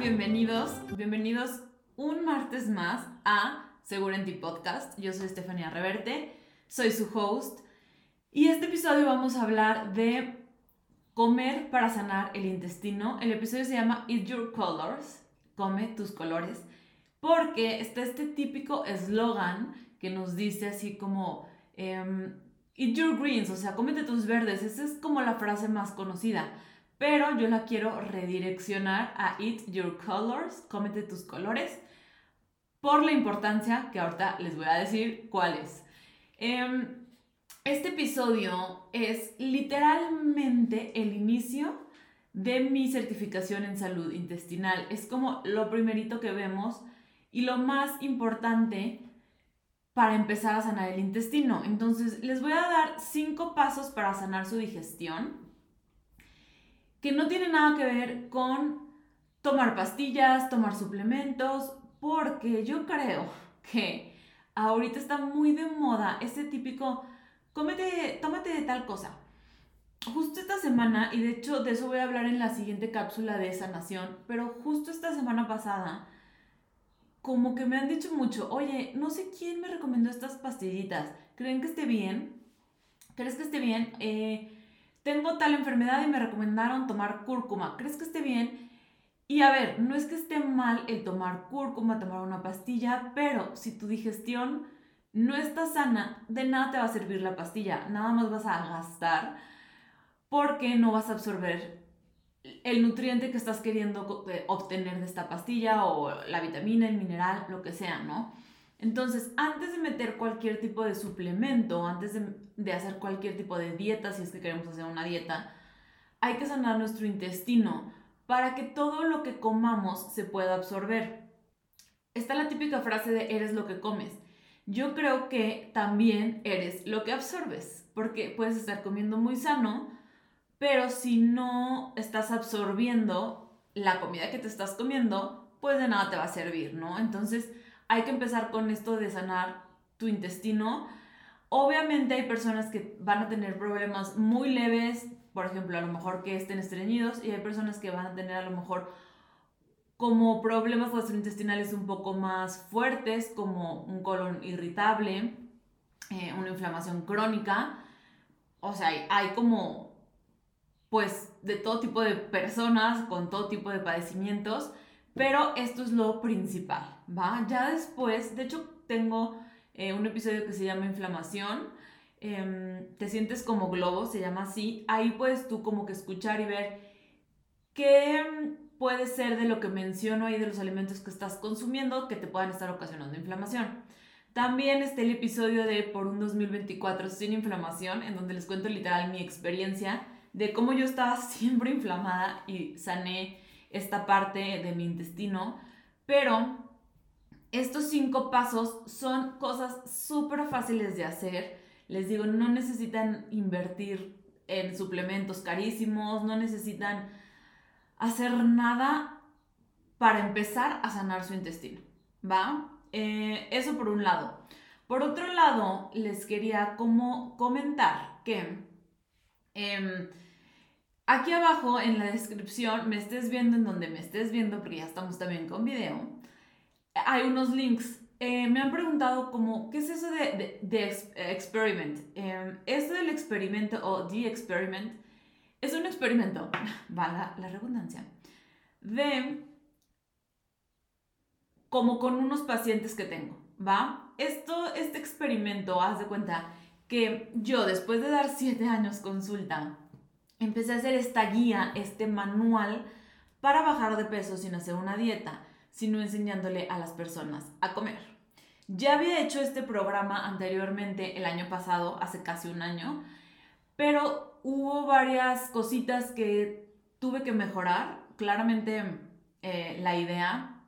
bienvenidos, bienvenidos un martes más a Seguro en Ti Podcast. Yo soy Estefania Reverte, soy su host y este episodio vamos a hablar de comer para sanar el intestino. El episodio se llama Eat Your Colors, come tus colores, porque está este típico eslogan que nos dice así como em, Eat Your Greens, o sea, cómete tus verdes. Esa es como la frase más conocida pero yo la quiero redireccionar a Eat Your Colors, cómete tus colores, por la importancia que ahorita les voy a decir cuál es. Em, este episodio es literalmente el inicio de mi certificación en salud intestinal. Es como lo primerito que vemos y lo más importante para empezar a sanar el intestino. Entonces, les voy a dar cinco pasos para sanar su digestión que no tiene nada que ver con tomar pastillas, tomar suplementos, porque yo creo que ahorita está muy de moda ese típico, cómete, tómate de tal cosa. Justo esta semana, y de hecho de eso voy a hablar en la siguiente cápsula de sanación, pero justo esta semana pasada, como que me han dicho mucho, oye, no sé quién me recomendó estas pastillitas, ¿creen que esté bien? ¿Crees que esté bien? Eh, tengo tal enfermedad y me recomendaron tomar cúrcuma, ¿crees que esté bien? Y a ver, no es que esté mal el tomar cúrcuma, tomar una pastilla, pero si tu digestión no está sana, de nada te va a servir la pastilla, nada más vas a gastar porque no vas a absorber el nutriente que estás queriendo eh, obtener de esta pastilla o la vitamina, el mineral, lo que sea, ¿no? Entonces, antes de meter cualquier tipo de suplemento, antes de, hacer cualquier tipo de dieta, si es que queremos hacer una dieta, hay que sanar nuestro intestino para que todo lo que comamos se pueda absorber. Está la típica frase de eres lo que comes. Yo creo que también eres lo que absorbes, porque puedes estar comiendo muy sano, pero si no estás absorbiendo la comida que te estás comiendo, pues de nada te va a servir, ¿no? Entonces, hay que empezar con esto de sanar tu intestino. Obviamente hay personas que van a tener problemas muy leves, por ejemplo, a lo mejor que estén estreñidos, y hay personas que van a tener a lo mejor como problemas gastrointestinales un poco más fuertes, como un colon irritable, eh, una inflamación crónica. O sea, hay, hay como, pues, de todo tipo de personas con todo tipo de padecimientos pero esto es lo principal, ¿va? Ya después, de hecho tengo eh, un episodio que se llama inflamación. Em, te sientes como globo, se llama así. Ahí puedes tú como que escuchar y ver qué puede ser de lo que menciono ahí de los alimentos que estás consumiendo que te puedan estar ocasionando inflamación. También está el episodio de Por un 2024 sin inflamación, en donde les cuento literal mi experiencia de cómo yo estaba siempre inflamada y sané esta parte de mi intestino, pero estos cinco pasos son cosas súper fáciles de hacer. Les digo, no necesitan invertir en suplementos carísimos, no necesitan hacer nada para empezar a sanar su intestino, ¿va? Eh, eso por un lado. Por otro lado, les quería como comentar que em, Aquí abajo en la descripción, me estés viendo en donde me estés viendo, porque ya estamos también con video, hay unos links. Eh, me han preguntado como, ¿qué es eso de, de, experiment? Eh, esto del experimento o the experiment es un experimento, va la, la redundancia, de como con unos pacientes que tengo, ¿va? Esto, este experimento, haz de cuenta que yo después de dar siete años consulta, empecé a hacer esta guía, este manual para bajar de peso sin hacer una dieta, sino enseñándole a las personas a comer. Ya había hecho este programa anteriormente el año pasado, hace casi un año, pero hubo varias cositas que tuve que mejorar. Claramente eh, la idea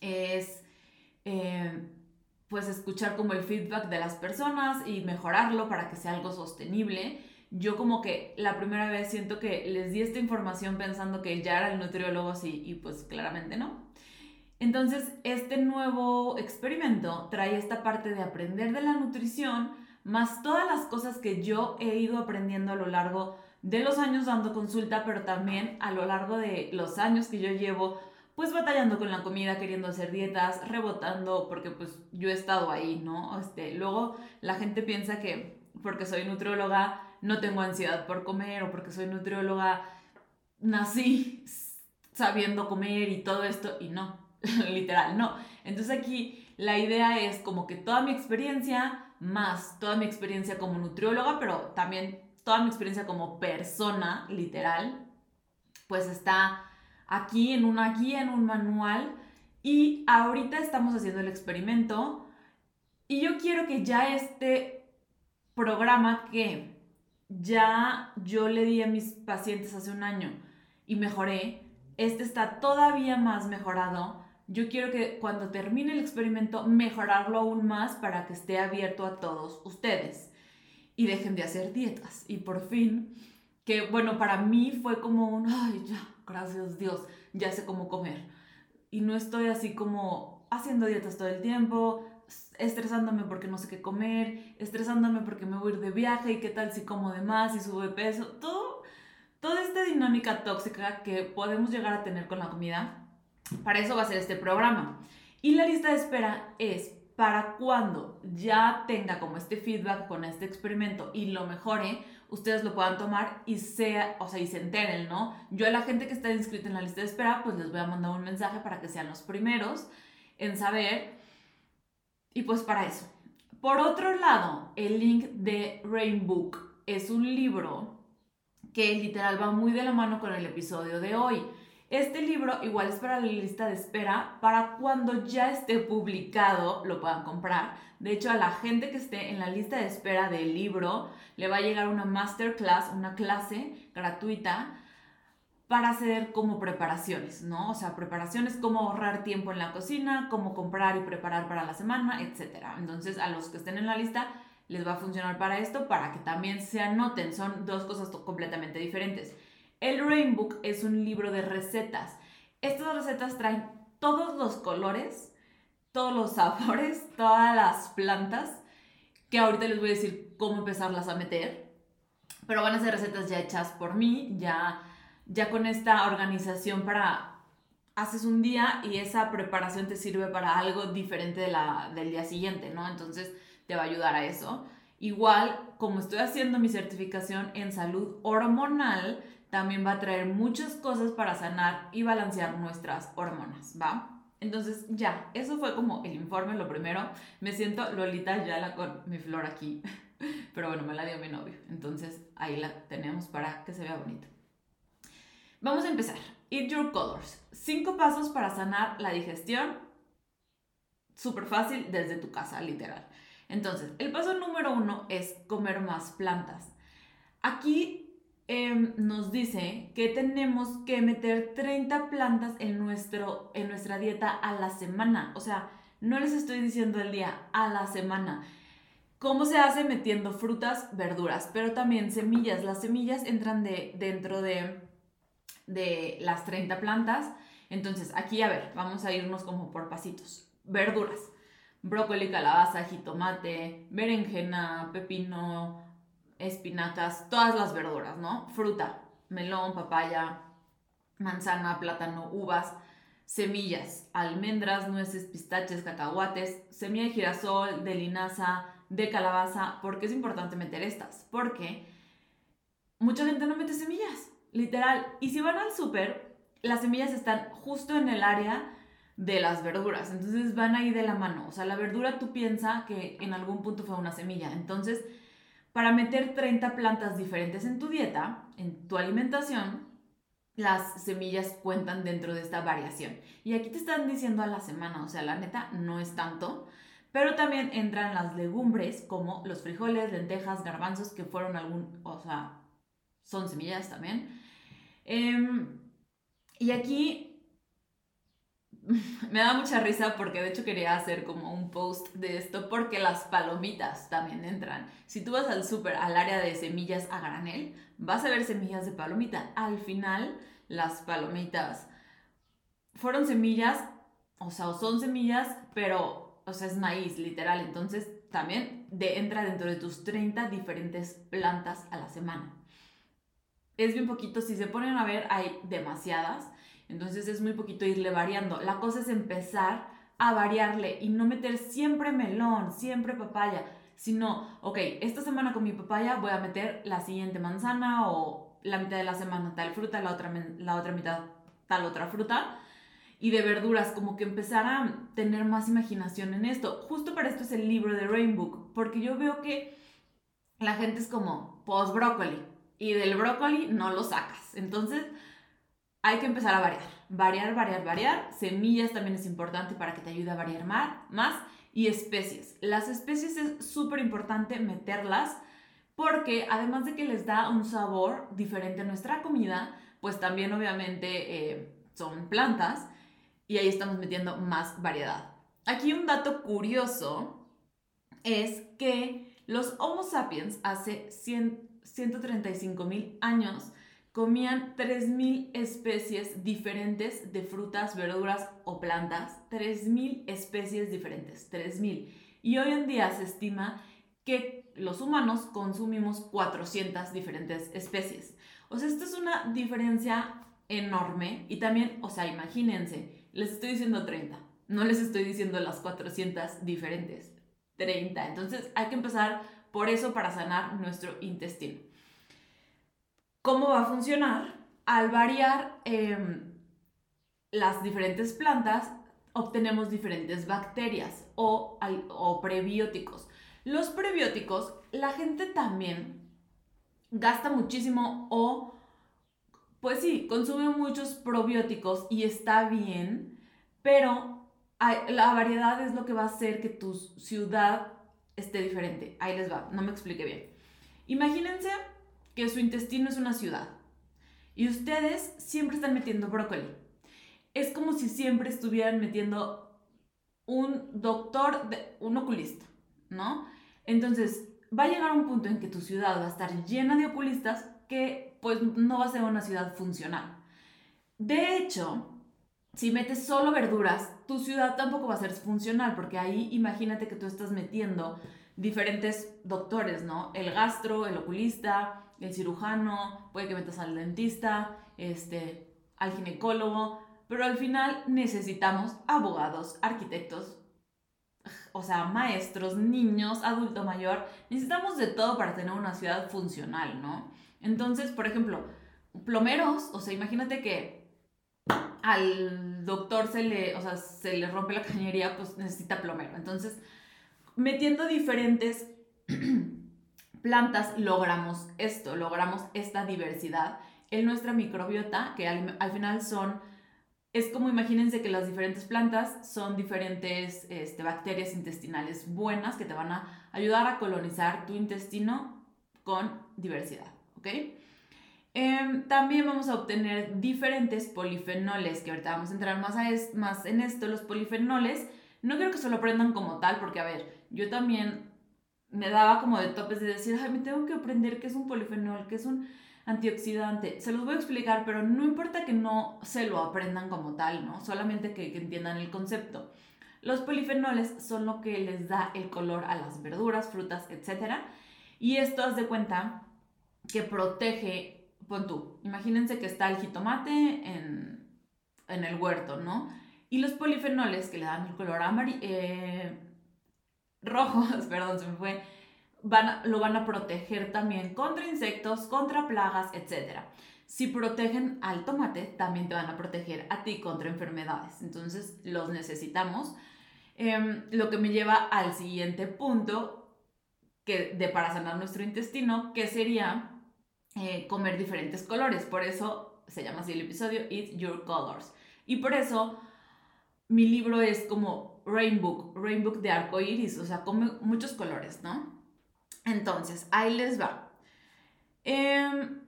es eh, pues escuchar como el feedback de las personas y mejorarlo para que sea algo sostenible yo como que la primera vez siento que les di esta información pensando que ya era el nutriólogo así y pues claramente no. Entonces, este nuevo experimento trae esta parte de aprender de la nutrición, más todas las cosas que yo he ido aprendiendo a lo largo de los años dando consulta, pero también a lo largo de los años que yo llevo pues batallando con la comida, queriendo hacer dietas, rebotando, porque pues yo he estado ahí, ¿no? Este, luego la gente piensa que porque soy nutrióloga no tengo ansiedad por comer o porque soy nutrióloga nací sabiendo comer y todo esto y no, literal, no. Entonces aquí la idea es como que toda mi experiencia más toda mi experiencia como nutrióloga, pero también toda mi experiencia como persona, literal, pues está aquí en una guía, en un manual. Y ahorita estamos haciendo el experimento. Y yo quiero que ya este programa que ya yo le di a mis pacientes hace un año y mejoré, este está todavía más mejorado. Yo quiero que cuando termine el experimento mejorarlo aún más para que esté abierto a todos ustedes y dejen de hacer dietas. Y por fin, que bueno, para mí fue como un, ay, ya, gracias Dios, ya sé cómo comer. Y no estoy así como haciendo dietas todo el tiempo, estresándome porque no sé qué comer, estresándome porque me voy a ir de viaje y qué tal si como de más y subo de peso, todo, toda esta dinámica tóxica que podemos llegar a tener con la comida, para eso va a ser este programa. Y la lista de espera es para cuando ya tenga como este feedback con este experimento y lo mejore, ustedes lo puedan tomar y sea, o sea, y se enteren, ¿no? Yo a la gente que está inscrita en la lista de espera, pues les voy a mandar un mensaje para que sean los primeros en saber. Y pues para eso. Por otro lado, el link de Rainbook es un libro que literal va muy de la mano con el episodio de hoy. Este libro igual es para la lista de espera para cuando ya esté publicado lo puedan comprar. De hecho, a la gente que esté en la lista de espera del libro le va a llegar una masterclass, una clase gratuita para hacer como preparaciones, ¿no? O sea, preparaciones, cómo ahorrar tiempo en la cocina, cómo comprar y preparar para la semana, etc. Entonces, a los que estén en la lista les va a funcionar para esto, para que también se anoten. Son dos cosas completamente diferentes. El Rainbook es un libro de recetas. Estas recetas traen todos los colores, todos los sabores, todas las plantas, que ahorita les voy a decir cómo empezarlas a meter. Pero van a ser recetas ya hechas por mí, ya, ya con esta organización para haces un día y esa preparación te sirve para algo diferente del día siguiente, ¿no? Entonces te va a ayudar a eso. Igual, como estoy haciendo mi certificación en salud hormonal, también va a traer muchas cosas para sanar y balancear nuestras hormonas, ¿va? Entonces ya, eso fue como el informe, lo primero. Me siento Lolita Yala con mi flor aquí, pero bueno, me la dio mi novio, entonces ahí la tenemos para que se vea bonito. Vamos a empezar. Eat Your Colors. Cinco pasos para sanar la digestión. Súper fácil desde tu casa, literal. Entonces, el paso número uno es comer más plantas. Aquí Em, nos dice que tenemos que meter 30 plantas en, nuestro, en nuestra dieta a la semana. O sea, no les estoy diciendo el día, a la semana. ¿Cómo se hace? Metiendo frutas, verduras, pero también semillas. Las semillas entran de, dentro de, de las 30 plantas. Entonces, aquí, a ver, vamos a irnos como por pasitos. Verduras. Brócoli, calabaza, jitomate, berenjena, pepino, espinacas, todas las verduras, ¿no? Fruta, melón, papaya, manzana, plátano, uvas, semillas, almendras, nueces, pistaches, cacahuates, semilla de girasol, de linaza, de calabaza. ¿Por qué es importante meter estas? Porque mucha gente no mete semillas, literal. Y si van al súper, las semillas están justo en el área de las verduras. Entonces van ahí de la mano. O sea, la verdura tú piensas que en algún punto fue una semilla. Entonces para meter 30 plantas diferentes en tu dieta, en tu alimentación, las semillas cuentan dentro de esta variación. Y aquí te están diciendo a la semana, o sea, la neta no es tanto, pero también entran las legumbres como los frijoles, lentejas, garbanzos, que fueron algún, o sea, son semillas también. Em, y aquí me da mucha risa porque de hecho quería hacer como un post de esto porque las palomitas también entran. Si tú vas al súper, al área de semillas a granel, vas a ver semillas de palomita. Al final, las palomitas fueron semillas, o sea, son semillas, pero, o sea, es maíz, literal. Entonces, también de, entra dentro de tus 30 diferentes plantas a la semana. Es bien poquito, si se ponen a ver, hay demasiadas Entonces es muy poquito irle variando. La cosa es empezar a variarle y no meter siempre melón, siempre papaya, sino, ok, esta semana con mi papaya voy a meter la siguiente manzana o la mitad de la semana tal fruta, la otra, la otra mitad tal otra fruta. Y de verduras, como que empezar a tener más imaginación en esto. Justo para esto es el libro de Rainbow, porque yo veo que la gente es como, pues brócoli, y del brócoli no lo sacas. Entonces, hay que empezar a variar, variar, variar, variar. Semillas también es importante para que te ayude a variar más. Y especies. Las especies es súper importante meterlas porque además de que les da un sabor diferente a nuestra comida, pues también obviamente eh, son plantas y ahí estamos metiendo más variedad. Aquí un dato curioso es que los Homo sapiens hace 135 mil años comían 3.000 especies diferentes de frutas, verduras o plantas. 3.000 especies diferentes, 3.000. Y hoy en día se estima que los humanos consumimos 400 diferentes especies. O sea, esto es una diferencia enorme y también, o sea, imagínense, les estoy diciendo 30, no les estoy diciendo las 400 diferentes, 30. Entonces hay que empezar por eso para sanar nuestro intestino. ¿Cómo va a funcionar? Al variar em, las diferentes plantas, obtenemos diferentes bacterias o, o prebióticos. Los prebióticos, la gente también gasta muchísimo o, pues sí, consume muchos probióticos y está bien, pero la variedad es lo que va a hacer que tu ciudad esté diferente. Ahí les va, no me expliqué bien. Imagínense que su intestino es una ciudad y ustedes siempre están metiendo brócoli. Es como si siempre estuvieran metiendo un doctor, un oculista, ¿no? Entonces, va a llegar un punto en que tu ciudad va a estar llena de oculistas que pues no va a ser una ciudad funcional. De hecho, si metes solo verduras, tu ciudad tampoco va a ser funcional, porque ahí imagínate que tú estás metiendo diferentes doctores, ¿no? El gastro, el oculista, el cirujano, puede que metas al dentista, este, al ginecólogo, pero al final necesitamos abogados, arquitectos, o sea, maestros, niños, adulto mayor, necesitamos de todo para tener una ciudad funcional, ¿no? Entonces, por ejemplo, plomeros, o sea, imagínate que al doctor se le, o sea, se le rompe la cañería, pues necesita plomero. Entonces, metiendo diferentes plantas logramos esto, logramos esta diversidad en nuestra microbiota, que al, final son, es como imagínense que las diferentes plantas son diferentes este, bacterias intestinales buenas que te van a ayudar a colonizar tu intestino con diversidad, ¿ok? Em, también vamos a obtener diferentes polifenoles, que ahorita vamos a entrar más, a más en esto. Los polifenoles, no quiero que se lo aprendan como tal, porque a ver, yo también me daba como de topes de decir, ay, me tengo que aprender qué es un polifenol, qué es un antioxidante. Se los voy a explicar, pero no importa que no se lo aprendan como tal, ¿no? Solamente que, que entiendan el concepto. Los polifenoles son lo que les da el color a las verduras, frutas, etc. Y esto haz de cuenta que protege, pon tú, imagínense que está el jitomate en, en el huerto, ¿no? Y los polifenoles que le dan el color amarillo, eh, rojos, perdón, se me fue, van lo van a proteger también contra insectos, contra plagas, etc. Si protegen al tomate, también te van a proteger a ti contra enfermedades. Entonces, los necesitamos. Em, lo que me lleva al siguiente punto que, de para sanar nuestro intestino, que sería eh, comer diferentes colores. Por eso se llama así el episodio, Eat Your Colors. Y por eso mi libro es como rainbow, rainbow de arco iris, o sea, come muchos colores, ¿no? Entonces, ahí les va. Em,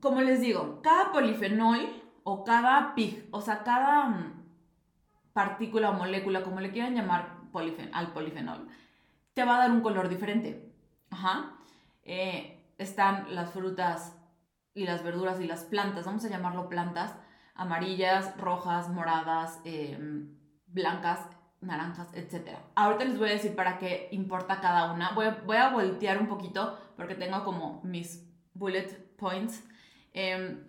como les digo, cada polifenol o cada pig, o sea, cada mm, partícula o molécula, como le quieran llamar al polifenol, te va a dar un color diferente. Ajá. Eh, están las frutas y las verduras y las plantas, vamos a llamarlo plantas, amarillas, rojas, moradas, em, blancas, naranjas, etc. Ahorita les voy a decir para qué importa cada una. Voy a, voltear un poquito porque tengo como mis bullet points. Em,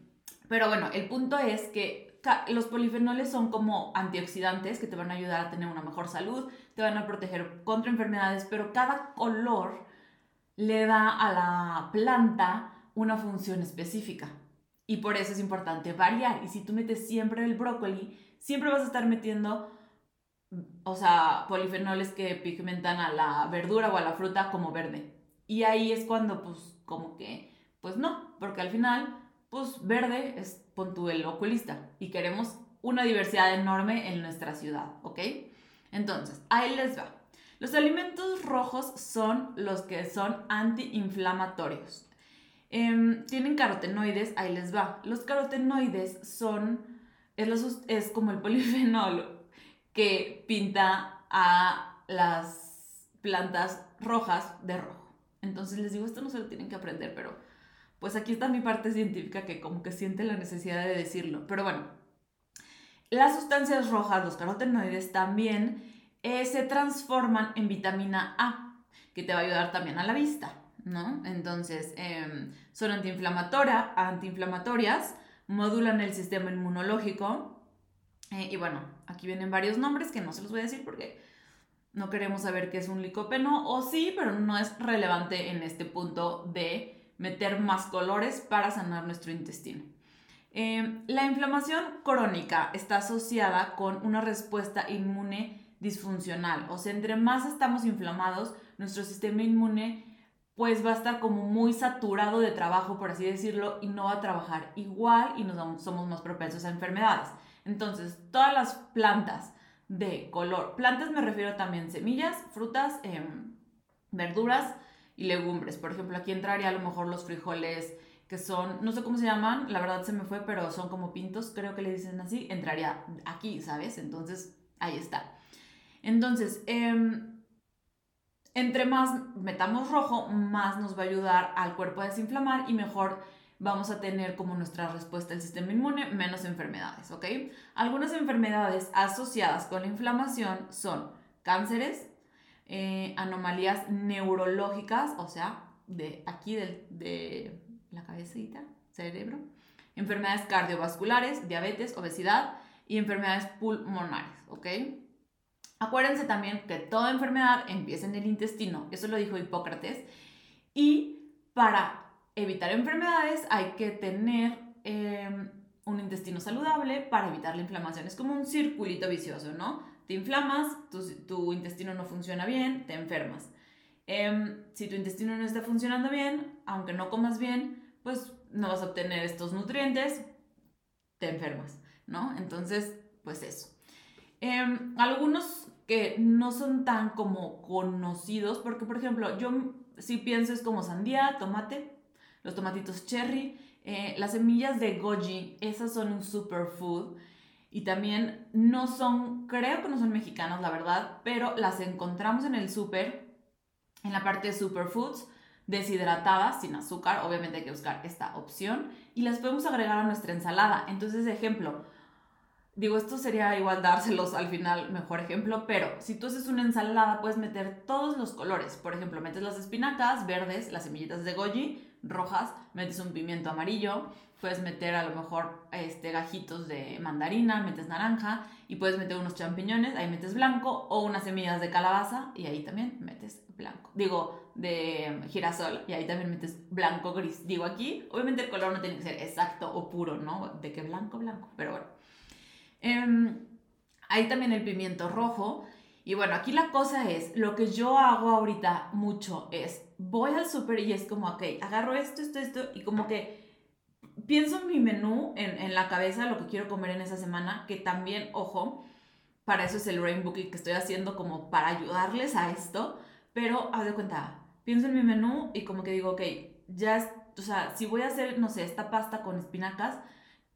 pero bueno, el punto es que los polifenoles son como antioxidantes que te van a ayudar a tener una mejor salud, te van a proteger contra enfermedades, pero cada color le da a la planta una función específica. Y por eso es importante variar. Y si tú metes siempre el brócoli, siempre vas a estar metiendo, o sea, polifenoles que pigmentan a la verdura o a la fruta como verde. Y ahí es cuando, pues, como que, pues no, porque al final, pues verde es, pon el oculista. Y queremos una diversidad enorme en nuestra ciudad, ¿ok? Entonces, ahí les va. Los alimentos rojos son los que son antiinflamatorios. Em, tienen carotenoides, ahí les va. Los carotenoides son, es, es como el polifenol que pinta a las plantas rojas de rojo. Entonces les digo, esto no se lo tienen que aprender, pero pues aquí está mi parte científica que como que siente la necesidad de decirlo. Pero bueno, las sustancias rojas, los carotenoides, también eh, se transforman en vitamina A, que te va a ayudar también a la vista. ¿no? Entonces, em, son antiinflamatorias, modulan el sistema inmunológico. Eh, y bueno, aquí vienen varios nombres que no se los voy a decir porque no queremos saber qué es un licopeno, o sí, pero no es relevante en este punto de meter más colores para sanar nuestro intestino. Em, la inflamación crónica está asociada con una respuesta inmune disfuncional, o sea, entre más estamos inflamados, nuestro sistema inmune pues va a estar como muy saturado de trabajo, por así decirlo, y no va a trabajar igual y nos somos más propensos a enfermedades. Entonces, todas las plantas de color, plantas me refiero también semillas, frutas, em, verduras y legumbres. Por ejemplo, aquí entraría a lo mejor los frijoles que son, no sé cómo se llaman, la verdad se me fue, pero son como pintos, creo que le dicen así, entraría aquí, ¿sabes? Entonces, ahí está. Entonces, eh, entre más metamos rojo, más nos va a ayudar al cuerpo a desinflamar y mejor vamos a tener como nuestra respuesta del sistema inmune menos enfermedades, ¿ok? Algunas enfermedades asociadas con la inflamación son cánceres, eh, anomalías neurológicas, o sea, de aquí de, de la cabecita, cerebro, enfermedades cardiovasculares, diabetes, obesidad y enfermedades pulmonares, ¿ok? Acuérdense también que toda enfermedad empieza en el intestino, eso lo dijo Hipócrates, y para evitar enfermedades hay que tener em, un intestino saludable para evitar la inflamación. Es como un circulito vicioso, ¿no? Te inflamas, tu, intestino no funciona bien, te enfermas. Em, si tu intestino no está funcionando bien, aunque no comas bien, pues no vas a obtener estos nutrientes, te enfermas, ¿no? Entonces, pues eso. Em, algunos que no son tan como conocidos, porque por ejemplo, yo si pienso es como sandía, tomate, los tomatitos cherry, eh, las semillas de goji, esas son un superfood. Y también no son, creo que no son mexicanas, la verdad, pero las encontramos en el super, en la parte de superfoods, deshidratadas, sin azúcar. Obviamente hay que buscar esta opción. Y las podemos agregar a nuestra ensalada. Entonces, ejemplo, Digo, esto sería igual dárselos al final, mejor ejemplo, pero si tú haces una ensalada puedes meter todos los colores. Por ejemplo, metes las espinacas verdes, las semillitas de goji rojas, metes un pimiento amarillo, puedes meter a lo mejor este, gajitos de mandarina, metes naranja y puedes meter unos champiñones, ahí metes blanco o unas semillas de calabaza y ahí también metes blanco. Digo, de girasol y ahí también metes blanco gris. Digo aquí, obviamente el color no tiene que ser exacto o puro, ¿no? De que blanco, blanco, pero bueno. Em, hay también el pimiento rojo. Y bueno, aquí la cosa es, lo que yo hago ahorita mucho es, voy al súper y es como, ok, agarro esto, esto, esto, y como que pienso en mi menú, en, en, la cabeza, lo que quiero comer en esa semana, que también, ojo, para eso es el rainbow que estoy haciendo como para ayudarles a esto, pero haz de cuenta, pienso en mi menú y como que digo, ok, ya, o sea, si voy a hacer, no sé, esta pasta con espinacas,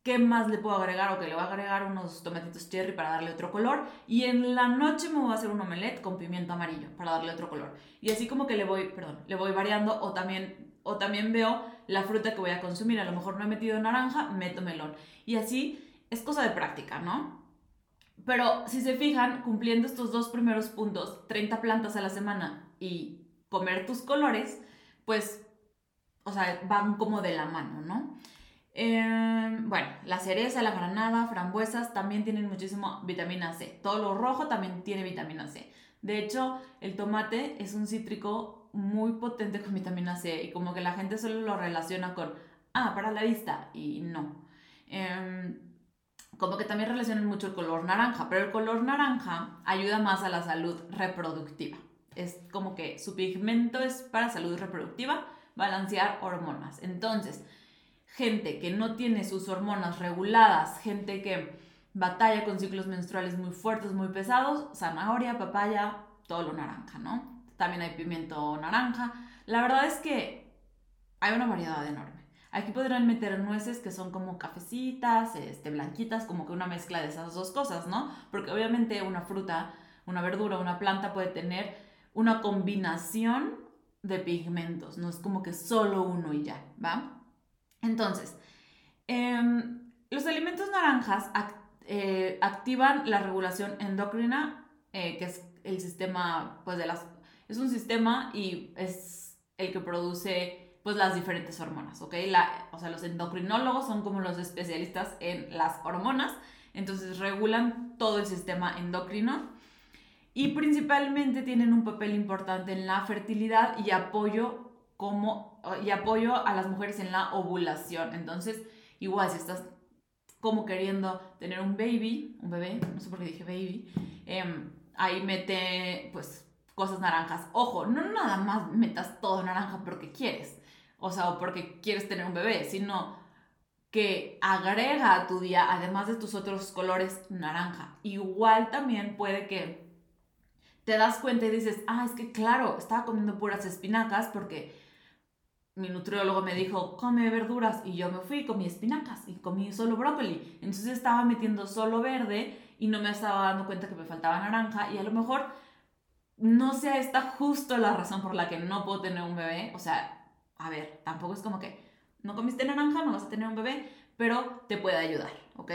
¿Qué más le puedo agregar? Ok, le voy a agregar unos tomatitos cherry para darle otro color. Y en la noche me voy a hacer un omelette con pimiento amarillo para darle otro color. Y así como que le voy, perdón, le voy variando o también, o también veo la fruta que voy a consumir. A lo mejor no he metido naranja, meto melón. Y así es cosa de práctica, ¿no? Pero si se fijan, cumpliendo estos dos primeros puntos, 30 plantas a la semana y comer tus colores, pues, o sea, van como de la mano, ¿no? Em, bueno, la cereza, la granada, frambuesas también tienen muchísimo vitamina C. Todo lo rojo también tiene vitamina C. De hecho, el tomate es un cítrico muy potente con vitamina C y como que la gente solo lo relaciona con, ah, para la vista y no. Em, como que también relacionan mucho el color naranja, pero el color naranja ayuda más a la salud reproductiva. Es como que su pigmento es para salud reproductiva, balancear hormonas. Entonces, gente que no tiene sus hormonas reguladas, gente que batalla con ciclos menstruales muy fuertes, muy pesados, zanahoria, papaya, todo lo naranja, ¿no? También hay pimiento naranja. La verdad es que hay una variedad enorme. Aquí podrán meter nueces que son como cafecitas, este, blanquitas, como que una mezcla de esas dos cosas, ¿no? Porque obviamente una fruta, una verdura, una planta puede tener una combinación de pigmentos, no es como que solo uno y ya, ¿va? Entonces, em, los alimentos naranjas eh, activan la regulación endocrina, eh, que es el sistema, pues de las, es un sistema y es el que produce, pues las diferentes hormonas, ¿ok? O sea, los endocrinólogos son como los especialistas en las hormonas, entonces regulan todo el sistema endocrino y principalmente tienen un papel importante en la fertilidad y apoyo como, y apoyo a las mujeres en la ovulación. Entonces, igual si estás como queriendo tener un baby, un bebé, no sé por qué dije baby, em, ahí mete pues cosas naranjas. Ojo, no nada más metas todo naranja porque quieres, o sea, o porque quieres tener un bebé, sino que agrega a tu día, además de tus otros colores, naranja. Igual también puede que te das cuenta y dices, ah, es que claro, estaba comiendo puras espinacas porque mi nutriólogo me dijo, come verduras, y yo me fui, comí espinacas y comí solo brócoli. Entonces estaba metiendo solo verde y no me estaba dando cuenta que me faltaba naranja y a lo mejor no sea esta justo la razón por la que no puedo tener un bebé. O sea, a ver, tampoco es como que no comiste naranja, no vas a tener un bebé, pero te puede ayudar, ¿ok?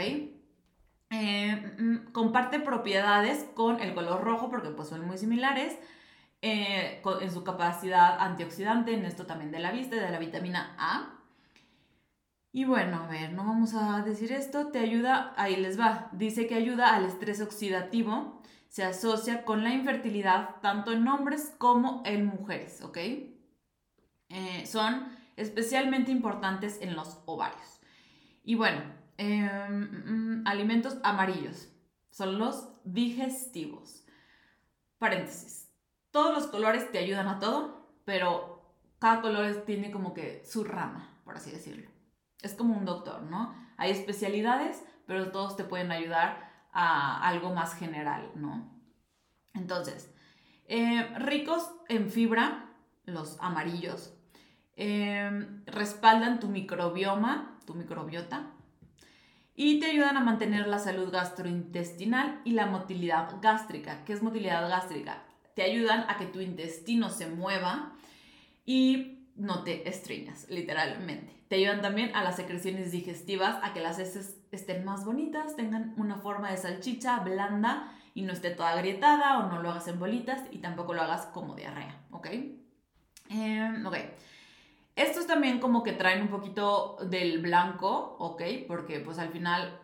Eh, mm, comparte propiedades con el color rojo porque pues son muy similares eh, en su capacidad antioxidante, en esto también de la vista, de la vitamina A. Y bueno, a ver, no vamos a decir esto, te ayuda, ahí les va, dice que ayuda al estrés oxidativo, se asocia con la infertilidad tanto en hombres como en mujeres, ¿ok? Eh, son especialmente importantes en los ovarios. Y bueno, em, mm, alimentos amarillos son los digestivos. Paréntesis todos los colores te ayudan a todo, pero cada color tiene como que su rama, por así decirlo. Es como un doctor, ¿no? Hay especialidades, pero todos te pueden ayudar a algo más general, ¿no? Entonces, eh, ricos en fibra, los amarillos, eh, respaldan tu microbioma, tu microbiota, y te ayudan a mantener la salud gastrointestinal y la motilidad gástrica. ¿Qué es motilidad gástrica? Te ayudan a que tu intestino se mueva y no te estreñas, literalmente. Te ayudan también a las secreciones digestivas, a que las heces estén más bonitas, tengan una forma de salchicha blanda y no esté toda agrietada o no lo hagas en bolitas y tampoco lo hagas como diarrea, ¿ok? Em, ok. Estos también como que traen un poquito del blanco, ¿ok? Porque pues al final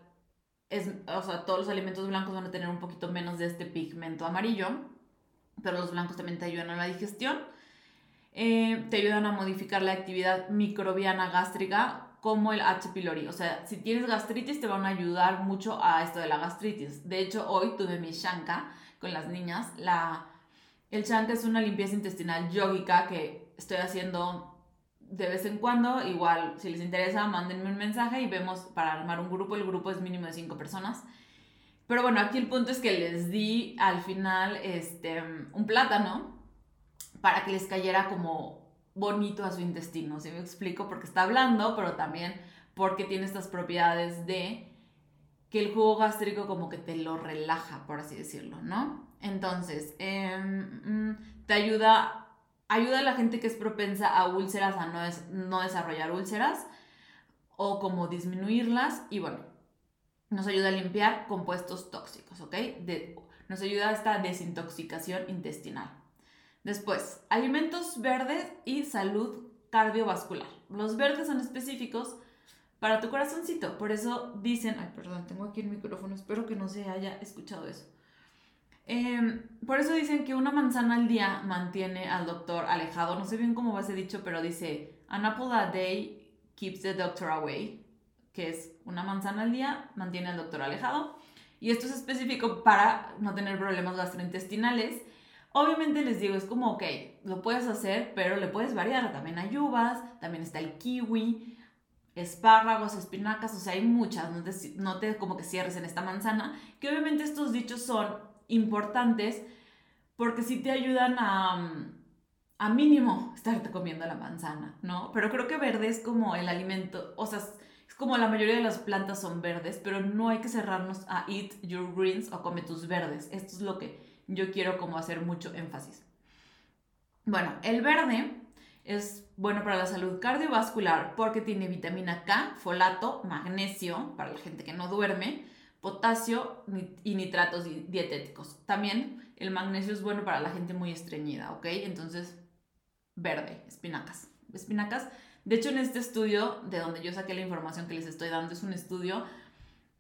es, o sea, todos los alimentos blancos van a tener un poquito menos de este pigmento amarillo pero los blancos también te ayudan a la digestión. Eh, te ayudan a modificar la actividad microbiana gástrica como el H. pylori. O sea, si tienes gastritis te van a ayudar mucho a esto de la gastritis. De hecho, hoy tuve mi shanka con las niñas. La, el shanka es una limpieza intestinal yógica que estoy haciendo de vez en cuando. Igual, si les interesa, mándenme un mensaje y vemos para armar un grupo. El grupo es mínimo de 5 personas. Pero bueno, aquí el punto es que les di al final este, un plátano para que les cayera como bonito a su intestino, ¿sí me explico? Porque está blando, pero también porque tiene estas propiedades de que el jugo gástrico como que te lo relaja, por así decirlo, ¿no? Entonces, em, mm, te ayuda, ayuda a la gente que es propensa a úlceras a no, no desarrollar úlceras o como disminuirlas y bueno, nos ayuda a limpiar compuestos tóxicos, ¿ok? nos ayuda a esta desintoxicación intestinal. Después, alimentos verdes y salud cardiovascular. Los verdes son específicos para tu corazoncito. Por eso dicen, ay, perdón, tengo aquí el micrófono, espero que no se haya escuchado eso. Em, por eso dicen que una manzana al día mantiene al doctor alejado. No sé bien cómo va ese dicho, pero dice, an apple a day keeps the doctor away, que es una manzana al día mantiene al doctor alejado. Y esto es específico para no tener problemas gastrointestinales. Obviamente les digo, es como, ok, lo puedes hacer, pero le puedes variar. También hay uvas, también está el kiwi, espárragos, espinacas, o sea, hay muchas. No te, no te como que cierres en esta manzana. Que obviamente estos dichos son importantes porque sí te ayudan a, a mínimo estarte comiendo la manzana, ¿no? Pero creo que verde es como el alimento, o sea, como la mayoría de las plantas son verdes, pero no hay que cerrarnos a eat your greens o come tus verdes. Esto es lo que yo quiero como hacer mucho énfasis. Bueno, el verde es bueno para la salud cardiovascular porque tiene vitamina K, folato, magnesio, para la gente que no duerme, potasio y nitratos dietéticos. También el magnesio es bueno para la gente muy estreñida, ¿ok? Entonces, verde, espinacas. Espinacas de hecho, en este estudio, de donde yo saqué la información que les estoy dando, es un estudio,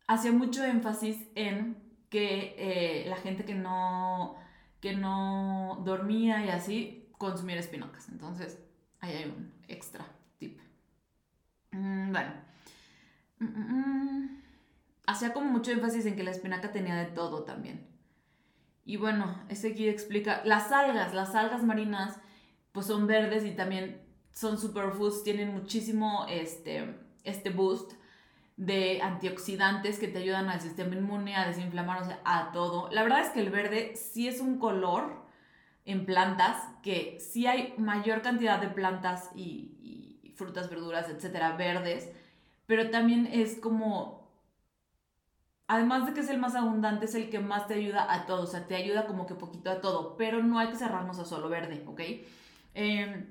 hacía mucho énfasis en que eh, la gente que no, que no dormía y así, consumiera espinacas. Entonces, ahí hay un extra tip. Mm, bueno. Mm, mm, hacía como mucho énfasis en que la espinaca tenía de todo también. Y bueno, ese aquí explica, las algas, las algas marinas, pues son verdes y también son superfoods, tienen muchísimo este, este boost de antioxidantes que te ayudan al sistema inmune, a desinflamar, o sea, a todo. La verdad es que el verde sí es un color en plantas, que sí hay mayor cantidad de plantas y, frutas, verduras, etcétera, verdes, pero también es como, además de que es el más abundante, es el que más te ayuda a todo, o sea, te ayuda como que poquito a todo, pero no hay que cerrarnos a solo verde, ¿ok? Eh,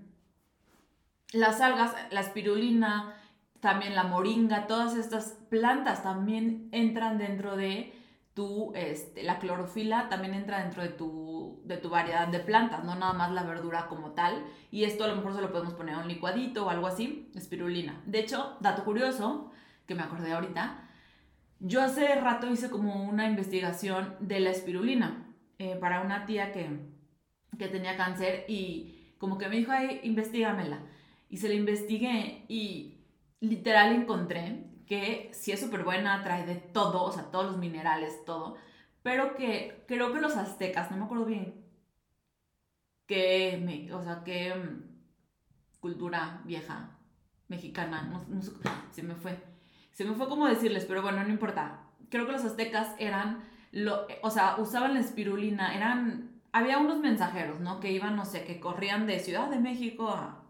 las algas, la espirulina, también la moringa, todas estas plantas también entran dentro de tu, este, la clorofila también entra dentro de tu, de tu variedad de plantas, no nada más la verdura como tal. Y esto a lo mejor se lo podemos poner a un licuadito o algo así, espirulina. De hecho, dato curioso, que me acordé ahorita, yo hace rato hice como una investigación de la espirulina eh, para una tía que, que tenía cáncer y como que me dijo, ay, investigamela y se la investigué y literal encontré que sí es súper buena, trae de todo, o sea, todos los minerales, todo, pero que creo que los aztecas, no me acuerdo bien, que, me, o sea, qué mm, cultura vieja, mexicana, no, no, se me fue, se me fue como decirles, pero bueno, no importa, creo que los aztecas eran, lo, o sea, usaban la espirulina, eran, había unos mensajeros, ¿no? Que iban, no sé, que corrían de Ciudad de México a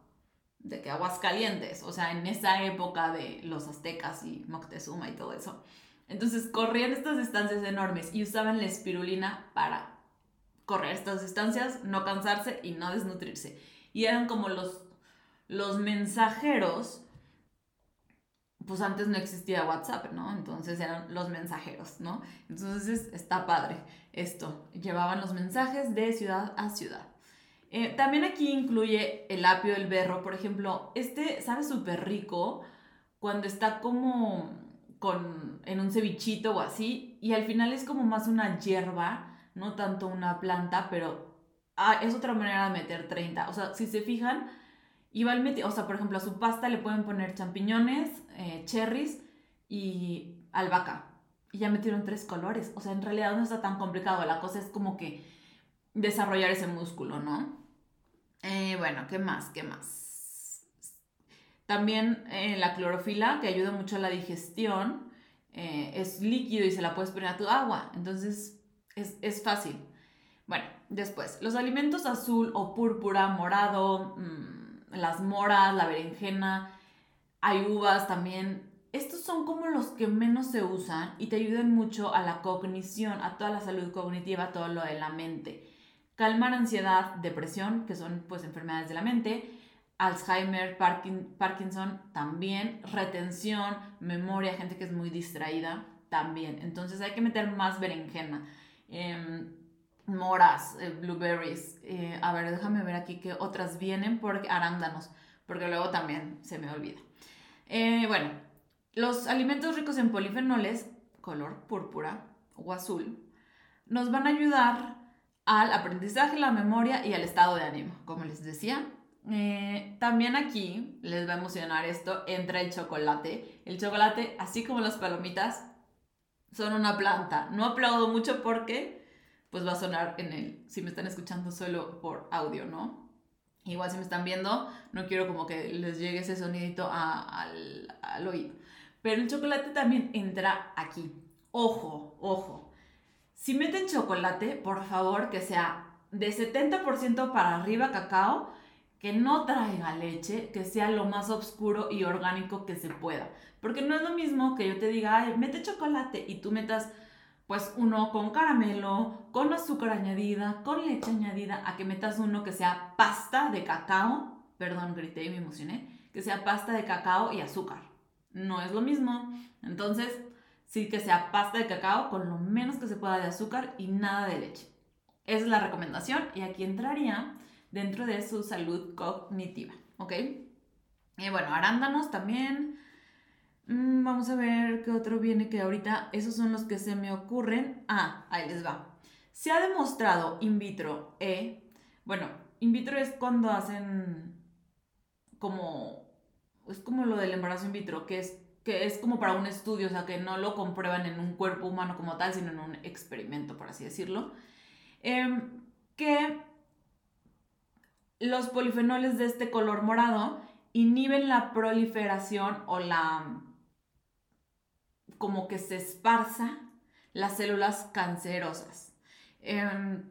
de que Aguascalientes, o sea, en esa época de los aztecas y Moctezuma y todo eso. Entonces corrían estas distancias enormes y usaban la espirulina para correr estas distancias, no cansarse y no desnutrirse. Y eran como los, los mensajeros, pues antes no existía WhatsApp, ¿no? Entonces eran los mensajeros, ¿no? Entonces está padre esto. Llevaban los mensajes de ciudad a ciudad. Eh, también aquí incluye el apio, el berro, por ejemplo. Este sabe súper rico cuando está como con, en un cevichito o así. Y al final es como más una hierba, no tanto una planta, pero ah, es otra manera de meter 30. O sea, si se fijan, igual o sea, por ejemplo, a su pasta le pueden poner champiñones, eh, cherries y albahaca. Y ya metieron tres colores. O sea, en realidad no está tan complicado. La cosa es como que desarrollar ese músculo, ¿no? Eh, bueno, ¿qué más? ¿Qué más? También eh, la clorofila, que ayuda mucho a la digestión, eh, es líquido y se la puedes poner a tu agua. Entonces, es, fácil. Bueno, después, los alimentos azul o púrpura, morado, mm, las moras, la berenjena, hay uvas también. Estos son como los que menos se usan y te ayudan mucho a la cognición, a toda la salud cognitiva, a todo lo de la mente calmar ansiedad, depresión, que son pues enfermedades de la mente, Alzheimer, Parkinson también, retención, memoria, gente que es muy distraída también. Entonces hay que meter más berenjena, em, moras, eh, blueberries. Eh, a ver, déjame ver aquí qué otras vienen, porque arándanos, porque luego también se me olvida. Eh, bueno, los alimentos ricos en polifenoles, color púrpura o azul, nos van a ayudar al aprendizaje, la memoria y al estado de ánimo, como les decía. Eh, también aquí les va a emocionar esto, entra el chocolate. El chocolate, así como las palomitas, son una planta. No aplaudo mucho porque pues va a sonar en el, si me están escuchando solo por audio, ¿no? Igual si me están viendo, no quiero como que les llegue ese sonidito al, al oído. Pero el chocolate también entra aquí. Ojo, ojo. Si meten chocolate, por favor, que sea de 70% para arriba cacao, que no traiga leche, que sea lo más oscuro y orgánico que se pueda. Porque no es lo mismo que yo te diga, ay, mete chocolate y tú metas pues uno con caramelo, con azúcar añadida, con leche añadida, a que metas uno que sea pasta de cacao, perdón, grité y me emocioné, que sea pasta de cacao y azúcar no es lo mismo. Entonces, sí que sea pasta de cacao con lo menos que se pueda de azúcar y nada de leche. Esa es la recomendación y aquí entraría dentro de su salud cognitiva, ¿ok? Y bueno, arándanos también. Mm, vamos a ver qué otro viene que ahorita, esos son los que se me ocurren. Ah, ahí les va. Se ha demostrado in vitro, eh, bueno, in vitro es cuando hacen como es como lo del embarazo in vitro, que es, que es como para un estudio, o sea, que no lo comprueban en un cuerpo humano como tal, sino en un experimento, por así decirlo, em, que los polifenoles de este color morado inhiben la proliferación o la como que se esparza las células cancerosas. Em,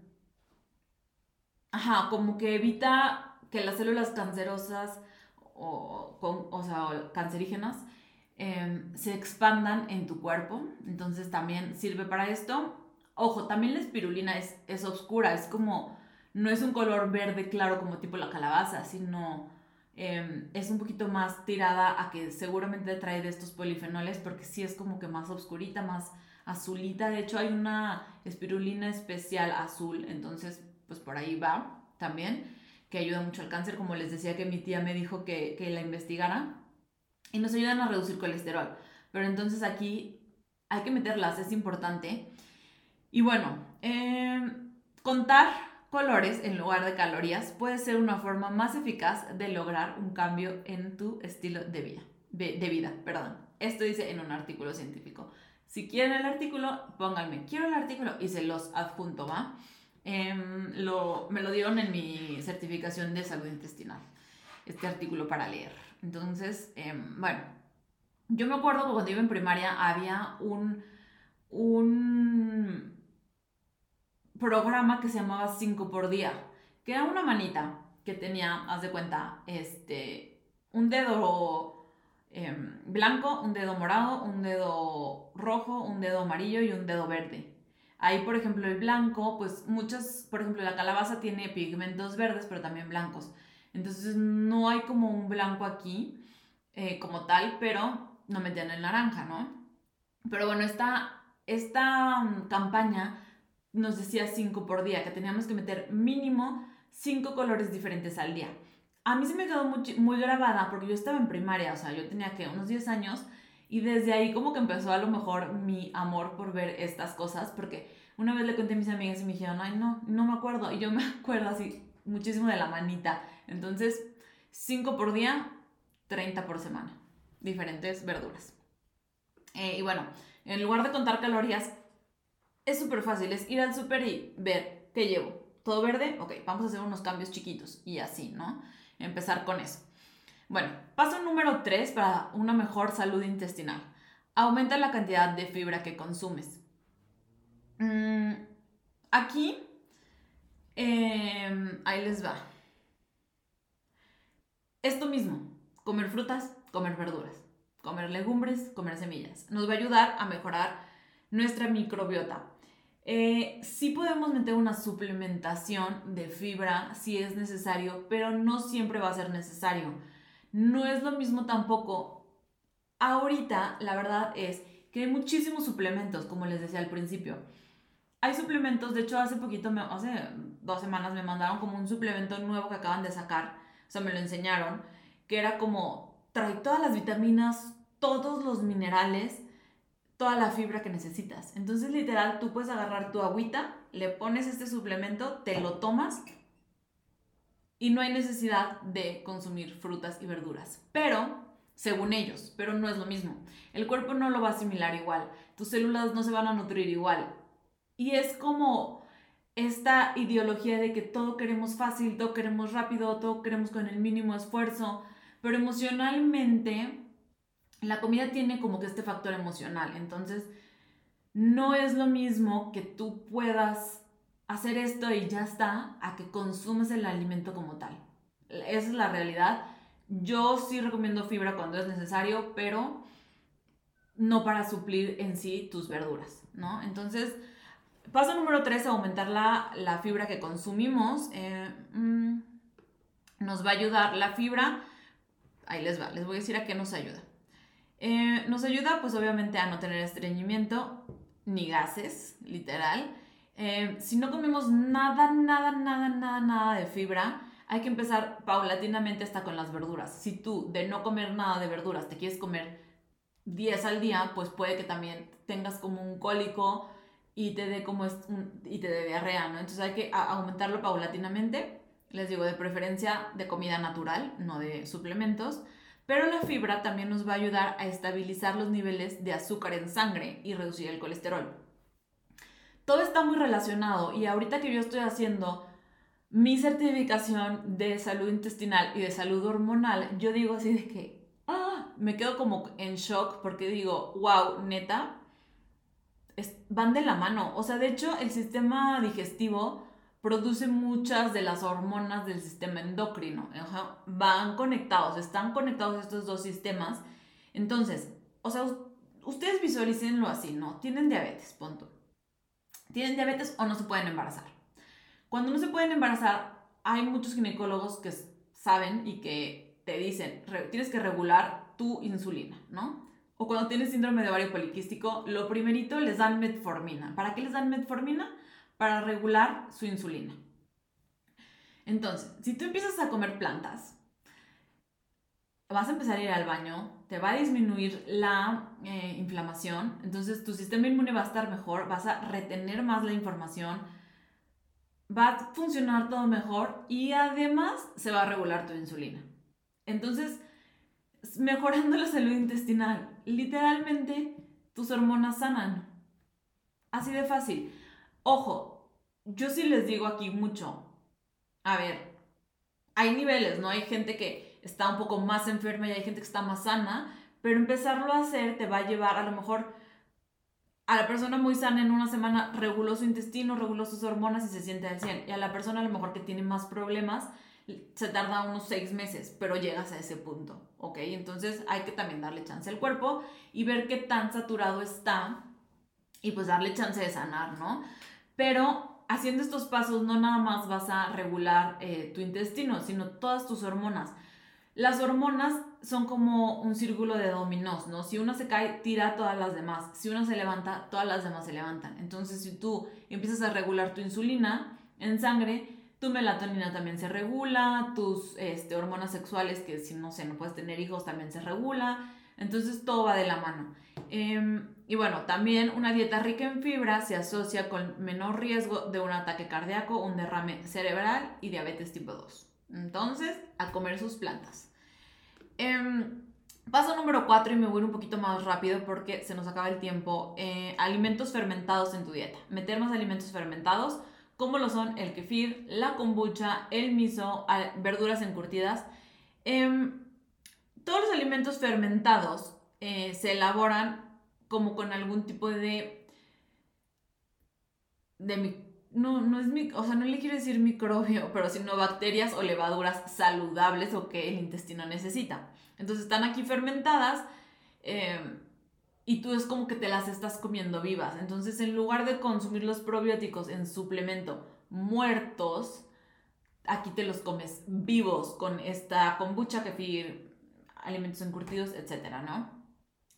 ajá, como que evita que las células cancerosas o, con, o sea, cancerígenas em, se expandan en tu cuerpo. Entonces también sirve para esto. Ojo, también la espirulina es, es oscura, es como, no es un color verde claro como tipo la calabaza, sino em, es un poquito más tirada a que seguramente trae de estos polifenoles porque sí es como que más oscurita, más azulita. De hecho hay una espirulina especial azul, entonces pues por ahí va también que ayuda mucho al cáncer, como les decía que mi tía me dijo que, la investigara, y nos ayudan a reducir colesterol. Pero entonces aquí hay que meterlas, es importante. Y bueno, em, contar colores en lugar de calorías puede ser una forma más eficaz de lograr un cambio en tu estilo de vida. De, vida, perdón. Esto dice en un artículo científico. Si quieren el artículo, pónganme, quiero el artículo y se los adjunto, ¿va? Em, lo, me lo dieron en mi certificación de salud intestinal, este artículo para leer. Entonces, em, bueno, yo me acuerdo que cuando iba en primaria había un, un programa que se llamaba 5 por día, que era una manita que tenía, haz de cuenta, este, un dedo em, blanco, un dedo morado, un dedo rojo, un dedo amarillo y un dedo verde. Ahí, por ejemplo, el blanco, pues muchas, por ejemplo, la calabaza tiene pigmentos verdes, pero también blancos. Entonces no hay como un blanco aquí eh, como tal, pero no metían el naranja, ¿no? Pero bueno, esta, esta mm, campaña nos decía cinco por día, que teníamos que meter mínimo cinco colores diferentes al día. A mí se me quedó muy, muy grabada porque yo estaba en primaria, o sea, yo tenía que unos 10 años y desde ahí como que empezó a lo mejor mi amor por ver estas cosas, porque una vez le conté a mis amigas y me dijeron, ay, no, no me acuerdo. Y yo me acuerdo así muchísimo de la manita. Entonces, 5 por día, 30 por semana. Diferentes verduras. Eh, y bueno, en lugar de contar calorías, es súper fácil. Es ir al súper y ver qué llevo. ¿Todo verde? Ok, vamos a hacer unos cambios chiquitos. Y así, ¿no? Empezar con eso. Bueno, paso número 3 para una mejor salud intestinal. Aumenta la cantidad de fibra que consumes. Mm, aquí, em, ahí les va. Esto mismo, comer frutas, comer verduras, comer legumbres, comer semillas. Nos va a ayudar a mejorar nuestra microbiota. Eh, sí podemos meter una suplementación de fibra si es necesario, pero no siempre va a ser necesario no es lo mismo tampoco. Ahorita, la verdad es que hay muchísimos suplementos, como les decía al principio. Hay suplementos, de hecho hace poquito, hace dos semanas me mandaron como un suplemento nuevo que acaban de sacar, o sea, me lo enseñaron, que era como, trae todas las vitaminas todos los minerales, toda la fibra que necesitas. Entonces, literal, tú puedes agarrar tu agüita, le pones este suplemento, te lo tomas y no hay necesidad de consumir frutas y verduras. Pero, según ellos, pero no es lo mismo. El cuerpo no lo va a asimilar igual, tus células no se van a nutrir igual. Y es como esta ideología de que todo queremos fácil, todo queremos rápido, todo queremos con el mínimo esfuerzo, pero emocionalmente la comida tiene como que este factor emocional. Entonces, no es lo mismo que tú puedas hacer esto y ya está, a que consumes el alimento como tal. Esa es la realidad. Yo sí recomiendo fibra cuando es necesario, pero no para suplir en sí tus verduras, ¿no? Entonces, paso número 3, aumentar la, la, fibra que consumimos. Eh, mm, nos va a ayudar la fibra. Ahí les va, les voy a decir a qué nos ayuda. Eh, nos ayuda, pues obviamente, a no tener estreñimiento ni gases, literal. Eh, si no comemos nada, nada, nada, nada, nada de fibra, hay que empezar paulatinamente hasta con las verduras. Si tú de no comer nada de verduras te quieres comer 10 al día, pues puede que también tengas como un cólico y te dé como y te dé diarrea, ¿no? Entonces hay que aumentarlo paulatinamente. Les digo, de preferencia de comida natural, no de suplementos. Pero la fibra también nos va a ayudar a estabilizar los niveles de azúcar en sangre y reducir el colesterol todo está muy relacionado y ahorita que yo estoy haciendo mi certificación de salud intestinal y de salud hormonal, yo digo así de que, ah, me quedo como en shock porque digo, wow, neta, van de la mano. O sea, de hecho, el sistema digestivo produce muchas de las hormonas del sistema endocrino. Van conectados, están conectados estos dos sistemas. Entonces, o sea, ustedes visualicenlo así, ¿no? Tienen diabetes, punto tienen diabetes o no se pueden embarazar. Cuando no se pueden embarazar, hay muchos ginecólogos que saben y que te dicen, tienes que regular tu insulina, ¿no? O cuando tienes síndrome de ovario poliquístico, lo primerito les dan metformina. ¿Para qué les dan metformina? Para regular su insulina. Entonces, si tú empiezas a comer plantas, vas a empezar a ir al baño, te va a disminuir la eh, inflamación, entonces tu sistema inmune va a estar mejor, vas a retener más la información, va a funcionar todo mejor y además se va a regular tu insulina. Entonces, mejorando la salud intestinal, literalmente tus hormonas sanan. Así de fácil. Ojo, yo sí les digo aquí mucho. A ver, hay niveles, ¿no? Hay gente que está un poco más enferma y hay gente que está más sana, pero empezarlo a hacer te va a llevar a lo mejor a la persona muy sana en una semana reguló su intestino, reguló sus hormonas y se siente al 100. Y a la persona a lo mejor que tiene más problemas se tarda unos seis meses, pero llegas a ese punto, ¿ok? Entonces hay que también darle chance al cuerpo y ver qué tan saturado está y pues darle chance de sanar, ¿no? Pero haciendo estos pasos no nada más vas a regular eh, tu intestino, sino todas tus hormonas. Las hormonas son como un círculo de dominós, ¿no? Si una se cae, tira todas las demás. Si una se levanta, todas las demás se levantan. Entonces, si tú empiezas a regular tu insulina en sangre, tu melatonina también se regula, tus este, hormonas sexuales, que si no sé, no puedes tener hijos, también se regula. Entonces, todo va de la mano. Em, y bueno, también una dieta rica en fibra se asocia con menor riesgo de un ataque cardíaco, un derrame cerebral y diabetes tipo 2. Entonces, a comer sus plantas. Em, paso número 4 y me voy un poquito más rápido porque se nos acaba el tiempo. Eh, alimentos fermentados en tu dieta. Meter más alimentos fermentados como lo son el kefir, la kombucha, el miso, verduras encurtidas. Em, todos los alimentos fermentados eh, se elaboran como con algún tipo de, de no, no es mi, o sea, no le quiero decir microbio, pero sino bacterias o levaduras saludables o que el intestino necesita. Entonces están aquí fermentadas em, y tú es como que te las estás comiendo vivas. Entonces en lugar de consumir los probióticos en suplemento muertos, aquí te los comes vivos con esta kombucha, kefir, alimentos encurtidos, etcétera, ¿no?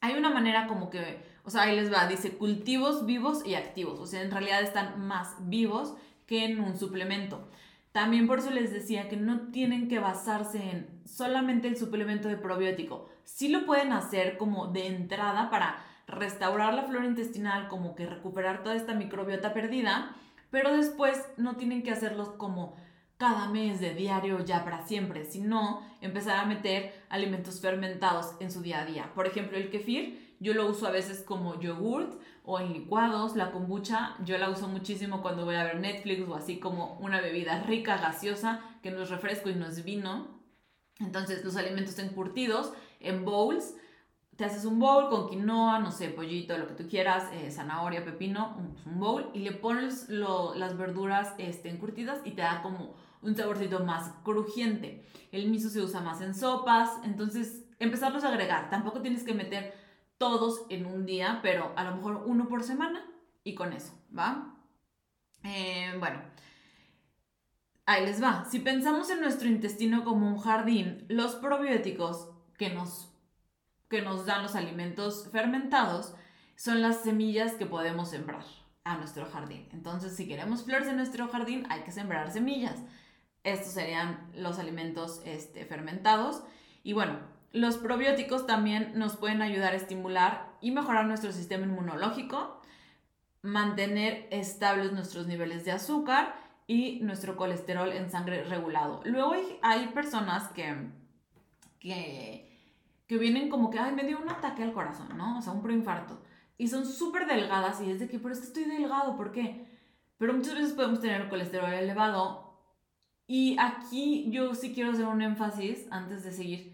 Hay una manera como que o sea, ahí les va, dice cultivos vivos y activos. O sea, en realidad están más vivos que en un suplemento. También por eso les decía que no tienen que basarse en solamente el suplemento de probiótico. Sí lo pueden hacer como de entrada para restaurar la flora intestinal, como que recuperar toda esta microbiota perdida, pero después no tienen que hacerlos como cada mes de diario ya para siempre, sino empezar a meter alimentos fermentados en su día a día. Por ejemplo, el kefir, yo lo uso a veces como yogurt o en licuados, la kombucha, yo la uso muchísimo cuando voy a ver Netflix o así como una bebida rica, gaseosa, que no es refresco y no es vino. Entonces, los alimentos encurtidos en bowls, te haces un bowl con quinoa, no sé, pollito, lo que tú quieras, eh, zanahoria, pepino, un, bowl y le pones las verduras este, encurtidas y te da como un saborcito más crujiente. El miso se usa más en sopas, entonces empezarlos a agregar. Tampoco tienes que meter todos en un día, pero a lo mejor uno por semana y con eso, ¿va? Eh, bueno, ahí les va. Si pensamos en nuestro intestino como un jardín, los probióticos que nos, que nos dan los alimentos fermentados son las semillas que podemos sembrar a nuestro jardín. Entonces, si queremos flores en nuestro jardín, hay que sembrar semillas. Estos serían los alimentos este, fermentados. Y bueno, los probióticos también nos pueden ayudar a estimular y mejorar nuestro sistema inmunológico, mantener estables nuestros niveles de azúcar y nuestro colesterol en sangre regulado. Luego hay, personas que, que, que, vienen como que, ay, me dio un ataque al corazón, ¿no? O sea, un preinfarto. Y son súper delgadas y es de que, pero es que estoy delgado, ¿por qué? Pero muchas veces podemos tener colesterol elevado y aquí yo sí quiero hacer un énfasis antes de seguir,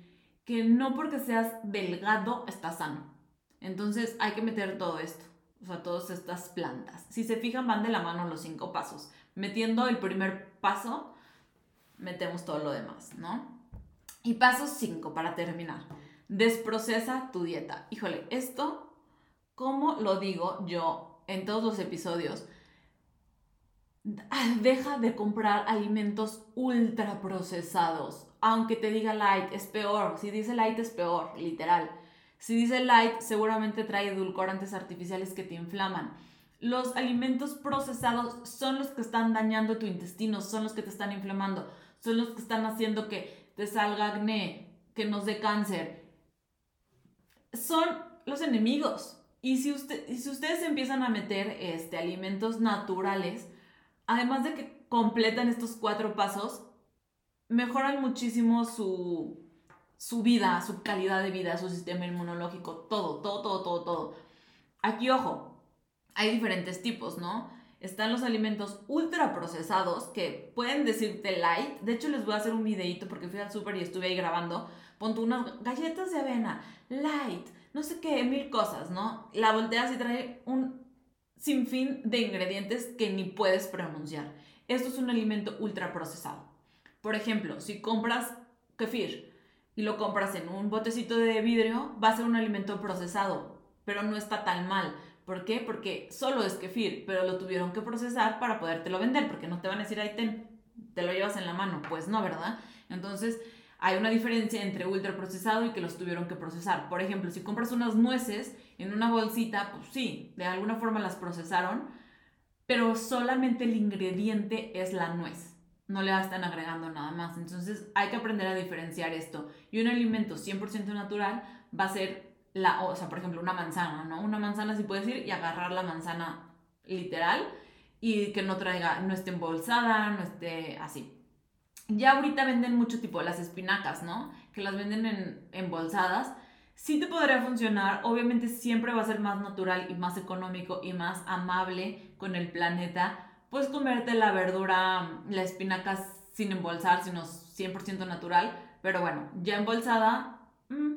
que no porque seas delgado estás sano. Entonces hay que meter todo esto, o sea, todas estas plantas. Si se fijan, van de la mano los cinco pasos. Metiendo el primer paso, metemos todo lo demás, ¿no? Y paso cinco para terminar. Desprocesa tu dieta. Híjole, esto, como lo digo yo en todos los episodios, deja de comprar alimentos ultra procesados. Aunque te diga light, es peor. Si dice light, es peor, literal. Si dice light, seguramente trae edulcorantes artificiales que te inflaman. Los alimentos procesados son los que están dañando tu intestino, son los que te están inflamando, son los que están haciendo que te salga acné, que nos dé cáncer. Son los enemigos. Y si, usted, si ustedes empiezan a meter este, alimentos naturales, además de que completan estos cuatro pasos, mejoran muchísimo su, su vida, su calidad de vida, su sistema inmunológico, todo, todo, todo, todo, todo. Aquí, ojo, hay diferentes tipos, ¿no? Están los alimentos ultra procesados que pueden decirte light. De hecho, les voy a hacer un videito porque fui al súper y estuve ahí grabando. Ponte unas galletas de avena, light, no sé qué, mil cosas, ¿no? La volteas y trae un sin fin de ingredientes que ni puedes pronunciar. Esto es un alimento ultra procesado. Por ejemplo, si compras kefir y lo compras en un botecito de vidrio, va a ser un alimento procesado, pero no está tan mal. ¿Por qué? Porque solo es kefir, pero lo tuvieron que procesar para podértelo vender, porque no te van a decir, ahí te lo llevas en la mano. Pues no, ¿verdad? Entonces, hay una diferencia entre ultraprocesado y que los tuvieron que procesar. Por ejemplo, si compras unas nueces en una bolsita, pues sí, de alguna forma las procesaron, pero solamente el ingrediente es la nuez. No le están agregando nada más. Entonces hay que aprender a diferenciar esto. Y un alimento 100% natural va a ser la, o sea, por ejemplo, una manzana, ¿no? Una manzana si puedes ir y agarrar la manzana literal y que no traiga, no esté embolsada, no esté así. Ya ahorita venden mucho tipo las espinacas, ¿no? Que las venden en embolsadas. Sí te podría funcionar, obviamente siempre va a ser más natural y más económico y más amable con el planeta. Puedes comerte la verdura, la espinaca sin embolsar, sino 100% natural. Pero bueno, ya embolsada, mm,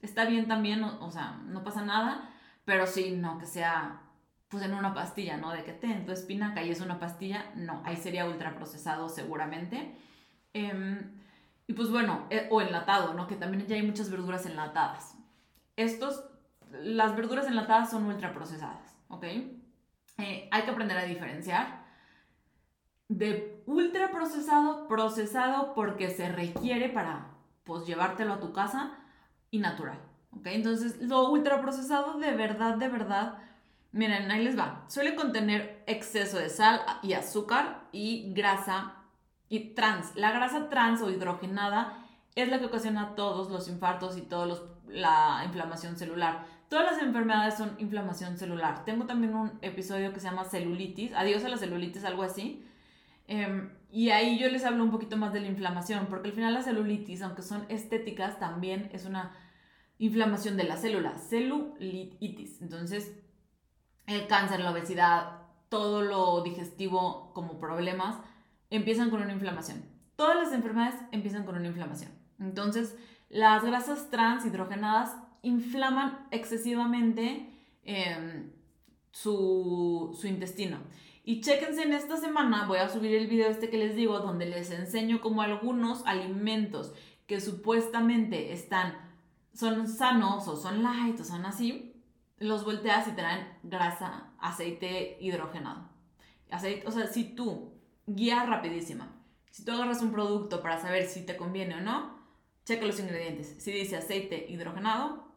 está bien también, o, sea, no pasa nada. Pero sí, no, que sea pues en una pastilla, ¿no? De que ten tu espinaca y es una pastilla, no, ahí sería ultra procesado seguramente. Em, y pues bueno, eh, o enlatado, ¿no? Que también ya hay muchas verduras enlatadas. Estos, las verduras enlatadas son ultra procesadas, ¿ok? Eh, hay que aprender a diferenciar de ultra procesado, porque se requiere para, pues, llevártelo a tu casa y natural, ¿ok? Entonces, lo ultra procesado de verdad, de verdad, miren, ahí les va. Suele contener exceso de sal y azúcar y grasa y trans. La grasa trans o hidrogenada es la que ocasiona todos los infartos y todos la inflamación celular. Todas las enfermedades son inflamación celular. Tengo también un episodio que se llama celulitis, adiós a la celulitis, algo así. Em, y ahí yo les hablo un poquito más de la inflamación, porque al final la celulitis, aunque son estéticas, también es una inflamación de la célula, celulitis. Entonces, el cáncer, la obesidad, todo lo digestivo como problemas, empiezan con una inflamación. Todas las enfermedades empiezan con una inflamación. Entonces, las grasas trans hidrogenadas inflaman excesivamente em, su, intestino. Y chéquense en esta semana, voy a subir el video este que les digo, donde les enseño como algunos alimentos que supuestamente están, son sanos o son light o son así, los volteas y traen grasa, aceite hidrogenado. Aceite, o sea, si tú, guía rapidísima, si tú agarras un producto para saber si te conviene o no, checa los ingredientes. Si dice aceite hidrogenado,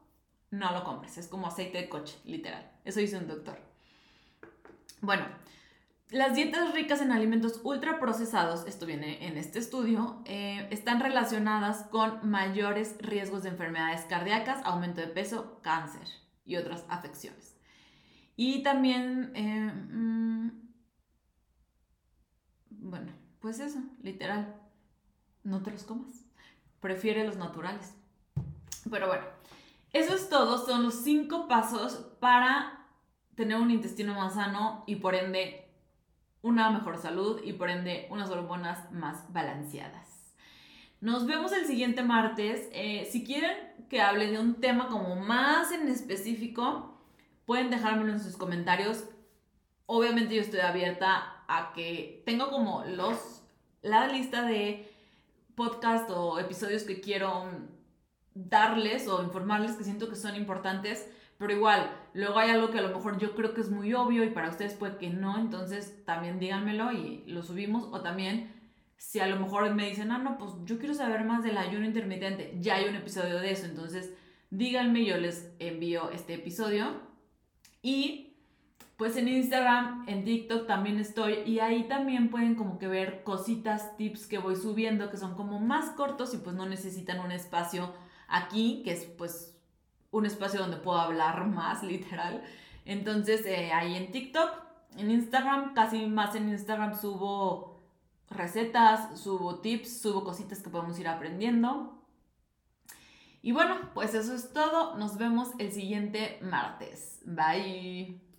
no lo compres. Es como aceite de coche, literal. Eso dice un doctor. Bueno, las dietas ricas en alimentos ultraprocesados, esto viene en este estudio, eh, están relacionadas con mayores riesgos de enfermedades cardíacas, aumento de peso, cáncer y otras afecciones. Y también, eh, mm, bueno, pues eso, literal, no te los comas, prefiere los naturales. Pero bueno, eso es todo, son los cinco pasos para tener un intestino más sano y por ende una mejor salud y por ende unas hormonas más balanceadas. Nos vemos el siguiente martes. Eh, si quieren que hable de un tema como más en específico, pueden dejármelo en sus comentarios. Obviamente yo estoy abierta a que tengo como los la lista de podcast o episodios que quiero darles o informarles que siento que son importantes pero igual, luego hay algo que a lo mejor yo creo que es muy obvio y para ustedes puede que no, entonces también díganmelo y lo subimos. O también, si a lo mejor me dicen, ah, no, pues yo quiero saber más del ayuno intermitente, ya hay un episodio de eso, entonces díganme, yo les envío este episodio. Y pues en Instagram, en TikTok también estoy y ahí también pueden como que ver cositas, tips que voy subiendo que son como más cortos y pues no necesitan un espacio aquí, que es pues un espacio donde puedo hablar más, literal. Entonces, eh, ahí en TikTok, en Instagram, casi más en Instagram subo recetas, subo tips, subo cositas que podemos ir aprendiendo. Y bueno, pues eso es todo. Nos vemos el siguiente martes. Bye.